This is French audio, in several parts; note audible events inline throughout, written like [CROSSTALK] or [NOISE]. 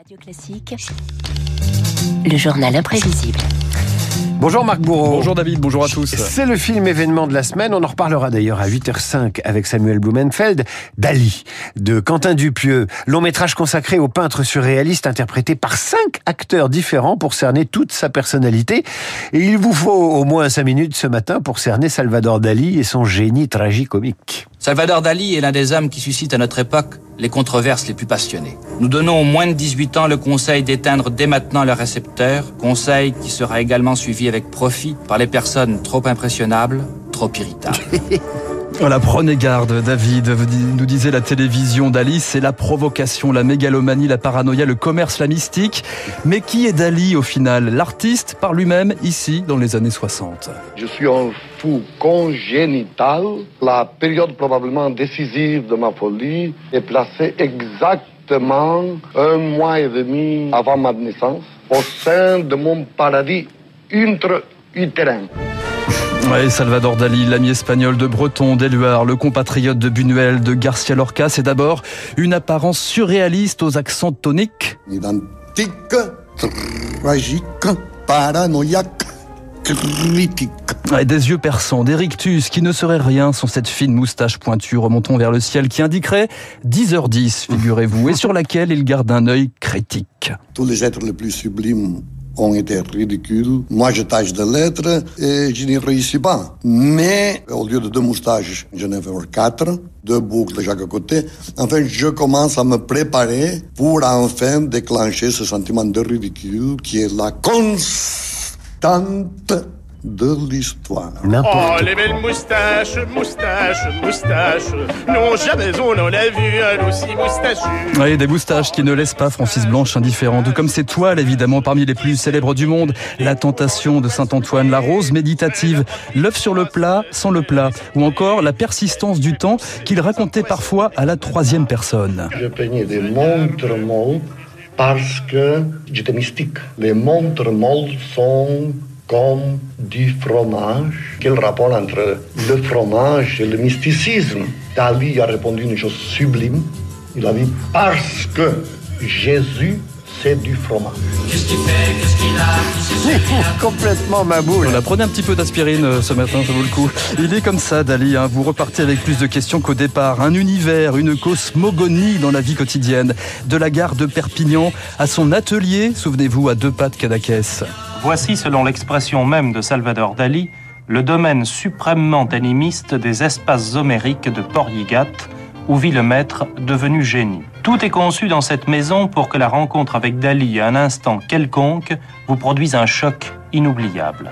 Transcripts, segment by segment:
Radio Classique, le journal imprévisible. Bonjour Marc Bourreau. Bonjour David, bonjour à tous. C'est le film événement de la semaine. On en reparlera d'ailleurs à 8h05 avec Samuel Blumenfeld. Dali, de Quentin Dupieux. Long métrage consacré au peintre surréaliste interprété par cinq acteurs différents pour cerner toute sa personnalité. Et il vous faut au moins cinq minutes ce matin pour cerner Salvador Dali et son génie tragicomique. Salvador Dali est l'un des hommes qui suscitent à notre époque les controverses les plus passionnées. Nous donnons aux moins de 18 ans le conseil d'éteindre dès maintenant le récepteur, conseil qui sera également suivi avec profit par les personnes trop impressionnables, trop irritables. [LAUGHS] Voilà, prenez garde, David, nous disait la télévision Dali, c'est la provocation, la mégalomanie, la paranoïa, le commerce, la mystique. Mais qui est Dali au final? L'artiste par lui-même, ici, dans les années 60. Je suis un fou congénital. La période probablement décisive de ma folie est placée exactement un mois et demi avant ma naissance, au sein de mon paradis intra-utérin. Ouais, Salvador Dali, l'ami espagnol de Breton, d'Éluard, le compatriote de Buñuel, de Garcia Lorca, c'est d'abord une apparence surréaliste aux accents toniques. Identique, tragique, paranoïaque, critique. Et des yeux perçants, des rictus qui ne seraient rien sans cette fine moustache pointue remontant vers le ciel qui indiquerait 10h10, figurez-vous, et sur laquelle il garde un œil critique. Tous les êtres les plus sublimes ont été ridicules. Moi, je tâche de lettres et je n'y réussis pas. Mais au lieu de deux moustaches, j'en ai fait quatre, deux boucles de chaque côté. Enfin, je commence à me préparer pour enfin déclencher ce sentiment de ridicule qui est la constante de l'histoire. Oh, les belles moustaches, moustaches, moustaches. Non, jamais on en a vu un aussi moustachu. Oui, des moustaches qui ne laissent pas Francis Blanche indifférent. Tout comme ses toiles, évidemment, parmi les plus célèbres du monde. La tentation de Saint-Antoine, la rose méditative, l'œuf sur le plat, sans le plat. Ou encore la persistance du temps qu'il racontait parfois à la troisième personne. Je peignais des montres molles parce que j'étais mystique. Les montres molles sont comme du fromage. Quel rapport entre le fromage et le mysticisme? Dali a répondu une chose sublime. Il a dit parce que Jésus c'est du fromage. Qu'est-ce qu'il fait? Qu'est-ce qu'il a? [LAUGHS] Complètement ma boule. On a prenez un petit peu d'aspirine euh, ce matin, ça vaut le coup. Il est comme ça, Dali. Hein. Vous repartez avec plus de questions qu'au départ. Un univers, une cosmogonie dans la vie quotidienne. De la gare de Perpignan à son atelier, souvenez-vous, à deux pas de Cadaquès. Voici, selon l'expression même de Salvador Dali, le domaine suprêmement animiste des espaces homériques de Port-Yigat, où vit le maître devenu génie. Tout est conçu dans cette maison pour que la rencontre avec Dali à un instant quelconque vous produise un choc inoubliable.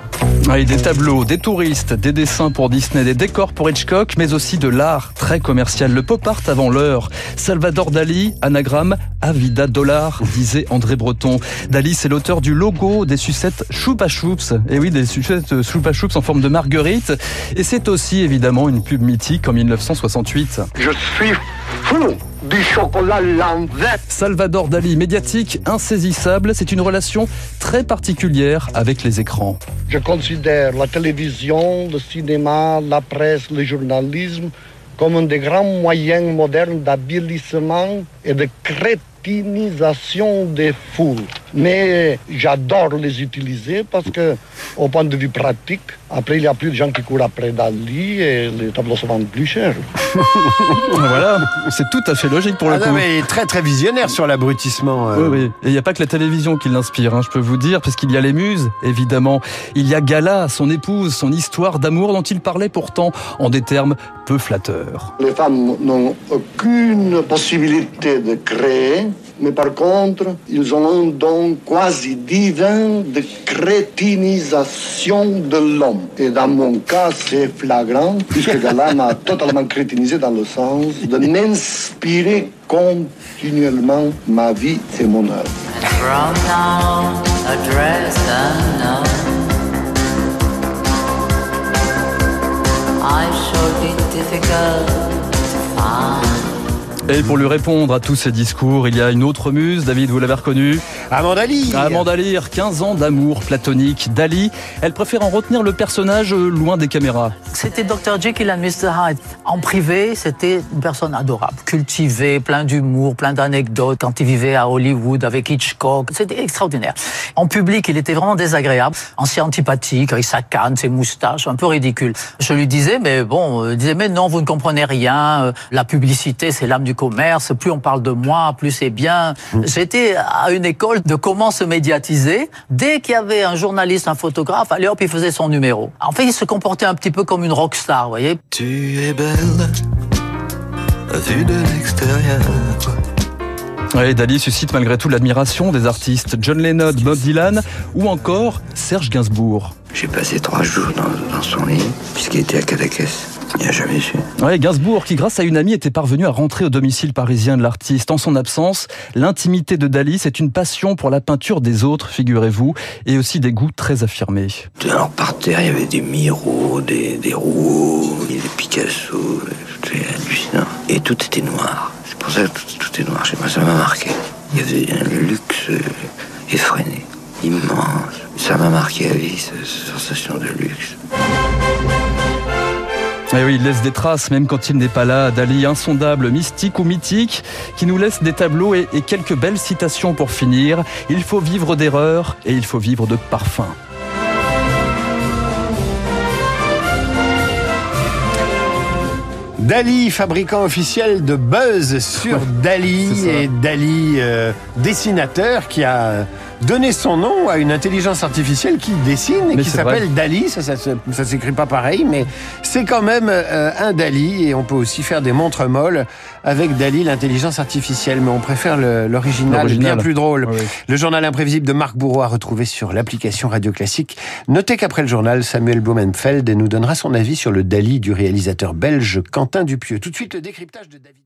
Oui, des tableaux, des touristes, des dessins pour Disney, des décors pour Hitchcock, mais aussi de l'art très commercial. Le pop art avant l'heure. Salvador Dali, anagramme Avida Dollar, disait André Breton. Dali, c'est l'auteur du logo des sucettes Choupa Choups. Et oui, des sucettes Choupa Choups en forme de marguerite. Et c'est aussi évidemment une pub mythique en 1968. Je suis fou du chocolat l'envers. Salvador Dali, médiatique, insaisissable, c'est une relation très particulière avec les écrans. Je considère la télévision, le cinéma, la presse, le journalisme comme un des grands moyens modernes d'habilissement et de crétinisation des foules. Mais j'adore les utiliser parce que, au point de vue pratique, après, il n'y a plus de gens qui courent après Dali et les tableaux se vendent plus cher. [LAUGHS] voilà, c'est tout à fait logique pour le Ah coup. non, mais il est très très visionnaire sur l'abrutissement. euh. Oui, oui. Et il n'y a pas que la télévision qui l'inspire, hein, je peux vous dire, parce qu'il y a les muses, évidemment. Il y a Gala, son épouse, son histoire d'amour dont il parlait pourtant en des termes peu flatteurs. Les femmes n'ont aucune possibilité de créer, mais par contre, ils ont un don quasi divin de crétinisation de l'homme. Et dans mon cas, c'est flagrant, puisque Gala m'a [LAUGHS] totalement crétinisé dans le sens de m'inspirer continuellement ma vie et mon œuvre. Et pour lui répondre à tous ces discours, il y a une autre muse, David, vous l'avez reconnue Amanda Lear. Amanda Lear, 15 ans d'amour platonique. Dali, elle préfère en retenir le personnage euh, loin des caméras. C'était Dr. Jekyll and Mr. Hyde. En privé, c'était une personne adorable, cultivée, plein d'humour, plein d'anecdotes. Quand il vivait à Hollywood avec Hitchcock, c'était extraordinaire. En public, il était vraiment désagréable, ancien antipathique, avec sa canne, ses moustaches, un peu ridicule. Je lui disais, mais bon, euh, il disait, mais non, vous ne comprenez rien. euh, La publicité, c'est l'âme du commerce. Plus on parle de moi, plus c'est bien. J'étais à une école de comment se médiatiser. Dès qu'il y avait un journaliste, un photographe, allez hop, il faisait son numéro. En fait, il se comportait un petit peu comme une rockstar, vous voyez. Tu es belle, vue de l'extérieur. Ouais, Dali suscite malgré tout l'admiration des artistes John Lennon, Bob Dylan ou encore Serge Gainsbourg. J'ai passé trois jours dans, dans son lit, puisqu'il était à Cadaqués. Il n'a jamais su. Ouais, Gainsbourg, qui grâce à une amie était parvenu à rentrer au domicile parisien de l'artiste. En son absence, l'intimité de Dali, c'est une passion pour la peinture des autres, figurez-vous, et aussi des goûts très affirmés. Alors par terre, il y avait des Miro, des, des Rouault, des Picasso, c'était hallucinant. Et tout était noir. C'est pour ça que tout, tout est noir. Je sais pas, ça m'a marqué. Il y avait un luxe euh, effréné, immense. Ça m'a marqué à vie, cette sensation de luxe. Et oui, il laisse des traces, même quand il n'est pas là. Dali, insondable, mystique ou mythique, qui nous laisse des tableaux et, et quelques belles citations pour finir. Il faut vivre d'erreurs et il faut vivre de parfums. Dali, fabricant officiel de buzz sur Dali et Dali, euh, dessinateur qui a donné son nom à une intelligence artificielle qui dessine et Mais qui s'appelle. Dali. Ça, ça, ça s'écrit pas pareil, mais c'est quand même euh, un Dali et on peut aussi faire des montres molles avec Dali, l'intelligence artificielle. Mais on préfère l'original, bien plus drôle. Le journal imprévisible de Marc Bourreau à retrouver sur l'application Radio Classique. Notez qu'après le journal, Samuel Blumenfeld nous donnera son avis sur le Dali du réalisateur belge Quentin Dupieux. Tout de suite, le décryptage de David.